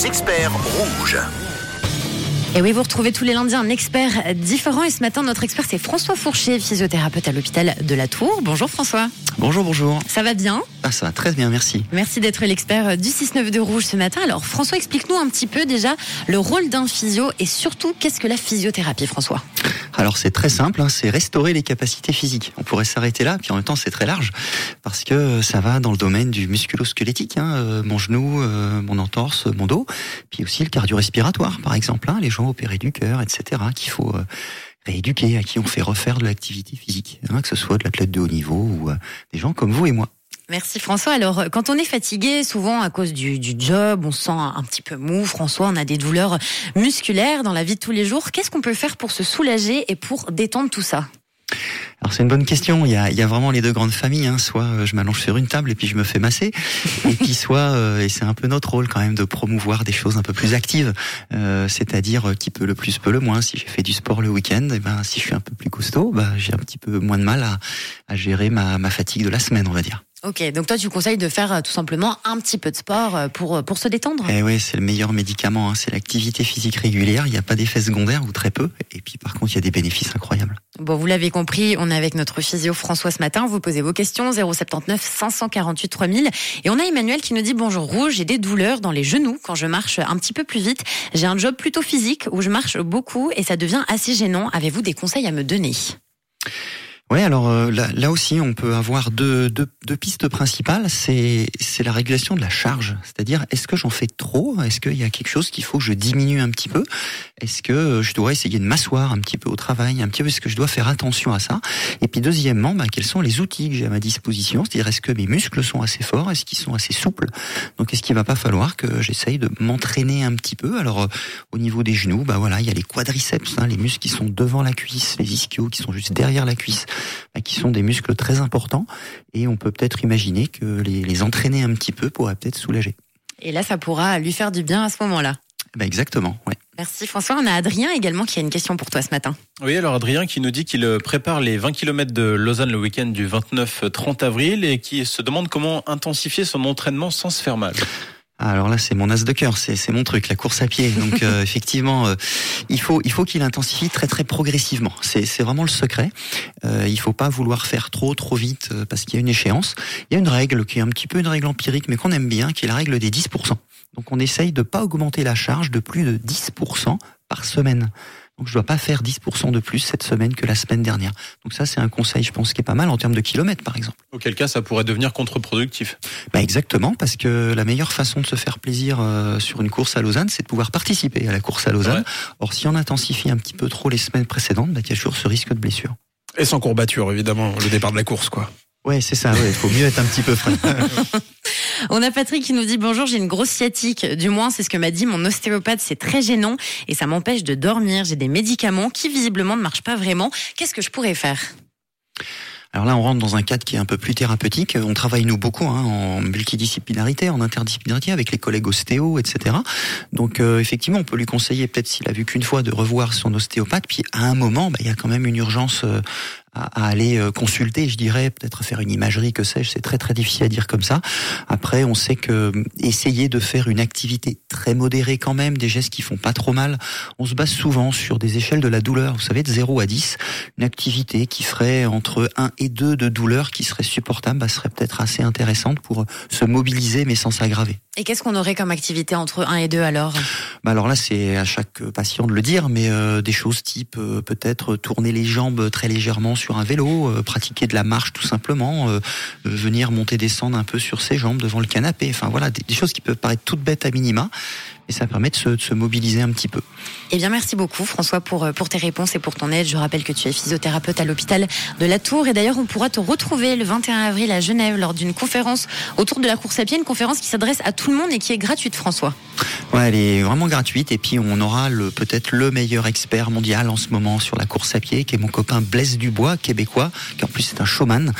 les experts rouges. Et oui, vous retrouvez tous les lundis un expert différent. Et ce matin, notre expert, c'est François Fourcher, physiothérapeute à l'hôpital de la Tour. Bonjour François. Bonjour, bonjour. Ça va bien? Ah, Ça va très bien, merci. Merci d'être l'expert du 6-9 de Rouge ce matin. Alors François, explique-nous un petit peu déjà le rôle d'un physio et surtout, qu'est-ce que la physiothérapie, François? Alors c'est très simple, hein, c'est restaurer les capacités physiques. On pourrait s'arrêter là, puis en même temps c'est très large, parce que ça va dans le domaine du musculo-squelettique, hein, euh, mon genou, euh, mon entorse, mon dos, puis aussi le cardio-respiratoire par exemple, hein, les gens opérés du cœur, etc., qu'il faut euh, rééduquer, à qui on fait refaire de l'activité physique, hein, que ce soit de l'athlète de haut niveau ou des gens comme vous et moi. Merci François. Alors, quand on est fatigué, souvent à cause du, du, job, on se sent un petit peu mou. François, on a des douleurs musculaires dans la vie de tous les jours. Qu'est-ce qu'on peut faire pour se soulager et pour détendre tout ça alors c'est une bonne question. Il y a, il y a vraiment les deux grandes familles. Hein. Soit euh, je m'allonge sur une table et puis je me fais masser, et puis soit euh, et c'est un peu notre rôle quand même de promouvoir des choses un peu plus actives. Euh, C'est-à-dire qui peut le plus peut le moins. Si j'ai fait du sport le week-end, et eh ben si je suis un peu plus costaud, bah, j'ai un petit peu moins de mal à, à gérer ma, ma fatigue de la semaine, on va dire. Ok, donc toi tu conseilles de faire euh, tout simplement un petit peu de sport euh, pour, euh, pour se détendre. Eh oui, c'est le meilleur médicament, hein. c'est l'activité physique régulière, il n'y a pas d'effet secondaire ou très peu, et puis par contre il y a des bénéfices incroyables. Bon, vous l'avez compris, on est avec notre physio François ce matin, vous posez vos questions 079 548 3000, et on a Emmanuel qui nous dit bonjour rouge, j'ai des douleurs dans les genoux quand je marche un petit peu plus vite, j'ai un job plutôt physique où je marche beaucoup et ça devient assez gênant, avez-vous des conseils à me donner? Oui, alors euh, là, là, aussi, on peut avoir deux, deux, deux pistes principales. C'est c'est la régulation de la charge, c'est-à-dire est-ce que j'en fais trop? Est-ce qu'il y a quelque chose qu'il faut que je diminue un petit peu? Est-ce que je dois essayer de m'asseoir un petit peu au travail, un petit peu Est-ce que je dois faire attention à ça? Et puis deuxièmement, bah, quels sont les outils que j'ai à ma disposition? C'est-à-dire est-ce que mes muscles sont assez forts? Est-ce qu'ils sont assez souples? Donc est-ce qu'il va pas falloir que j'essaye de m'entraîner un petit peu? Alors euh, au niveau des genoux, bah voilà, il y a les quadriceps, hein, les muscles qui sont devant la cuisse, les ischios qui sont juste derrière la cuisse bah, qui sont des muscles très importants et on peut peut-être imaginer que les, les entraîner un petit peu pourrait peut-être soulager. Et là, ça pourra lui faire du bien à ce moment-là. Bah exactement. Merci François. On a Adrien également qui a une question pour toi ce matin. Oui, alors Adrien qui nous dit qu'il prépare les 20 km de Lausanne le week-end du 29-30 avril et qui se demande comment intensifier son entraînement sans se faire mal. Alors là, c'est mon as de cœur, c'est mon truc, la course à pied. Donc euh, effectivement, euh, il faut il faut qu'il intensifie très très progressivement. C'est c'est vraiment le secret. Euh, il faut pas vouloir faire trop trop vite euh, parce qu'il y a une échéance. Il y a une règle qui est un petit peu une règle empirique, mais qu'on aime bien, qui est la règle des 10%. Donc on essaye de pas augmenter la charge de plus de 10% par semaine. Donc je dois pas faire 10% de plus cette semaine que la semaine dernière. Donc ça c'est un conseil je pense qui est pas mal en termes de kilomètres par exemple. Auquel cas ça pourrait devenir contre-productif. Bah exactement parce que la meilleure façon de se faire plaisir euh, sur une course à Lausanne c'est de pouvoir participer à la course à Lausanne. Or si on intensifie un petit peu trop les semaines précédentes, bah, il y a toujours ce risque de blessure. Et sans courbature évidemment le départ de la course quoi. Ouais, c'est ça. Il faut mieux être un petit peu frais. On a Patrick qui nous dit bonjour, j'ai une grosse sciatique. Du moins, c'est ce que m'a dit mon ostéopathe. C'est très gênant et ça m'empêche de dormir. J'ai des médicaments qui visiblement ne marchent pas vraiment. Qu'est-ce que je pourrais faire? Alors là, on rentre dans un cadre qui est un peu plus thérapeutique. On travaille nous beaucoup hein, en multidisciplinarité, en interdisciplinarité avec les collègues ostéo, etc. Donc euh, effectivement, on peut lui conseiller peut-être s'il a vu qu'une fois de revoir son ostéopathe. Puis à un moment, bah, il y a quand même une urgence euh, à, aller euh, consulter, je dirais, peut-être faire une imagerie, que sais-je, c'est très très difficile à dire comme ça. Après, on sait que euh, essayer de faire une activité très modérée quand même, des gestes qui font pas trop mal, on se base souvent sur des échelles de la douleur, vous savez, de 0 à 10, une activité qui ferait entre 1 et 2 de douleur qui serait supportable, bah, serait peut-être assez intéressante pour se mobiliser mais sans s'aggraver. Et qu'est-ce qu'on aurait comme activité entre 1 et 2 alors? Bah Alors là, c'est à chaque patient de le dire, mais euh, des choses type peut-être tourner les jambes très légèrement sur un vélo, euh, pratiquer de la marche tout simplement, euh, euh, venir monter descendre un peu sur ses jambes devant le canapé. Enfin voilà, des, choses qui peuvent paraître toutes bêtes à minima, et ça permet de se, de se, mobiliser un petit peu. Eh bien, merci beaucoup François pour, pour tes réponses et pour ton aide. Je rappelle que tu es physiothérapeute à l'hôpital de la Tour et d'ailleurs on pourra te retrouver le 21 avril à Genève lors d'une conférence autour de la course à pied, une conférence qui s'adresse à tout le monde et qui est gratuite François. Ouais, elle est vraiment gratuite et puis on aura le peut-être le meilleur expert mondial en ce moment sur la course à pied qui est mon copain Blaise Dubois, québécois, qui en plus est un showman.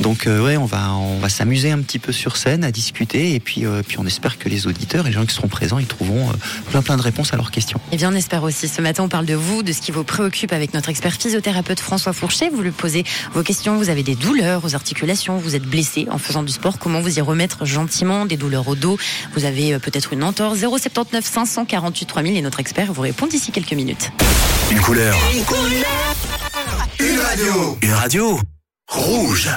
Donc euh, ouais, on va on va s'amuser un petit peu sur scène à discuter et puis euh, puis on espère que les auditeurs et les gens qui seront présents ils trouveront auront plein plein de réponses à leurs questions. Et bien, on espère aussi. Ce matin, on parle de vous, de ce qui vous préoccupe avec notre expert physiothérapeute François Fourchet. Vous lui posez vos questions. Vous avez des douleurs aux articulations, vous êtes blessé en faisant du sport. Comment vous y remettre gentiment? Des douleurs au dos. Vous avez peut-être une entorse. 079 548 3000 et notre expert vous répond d'ici quelques minutes. Une couleur. Une couleur. Une radio. Une radio. Rouge.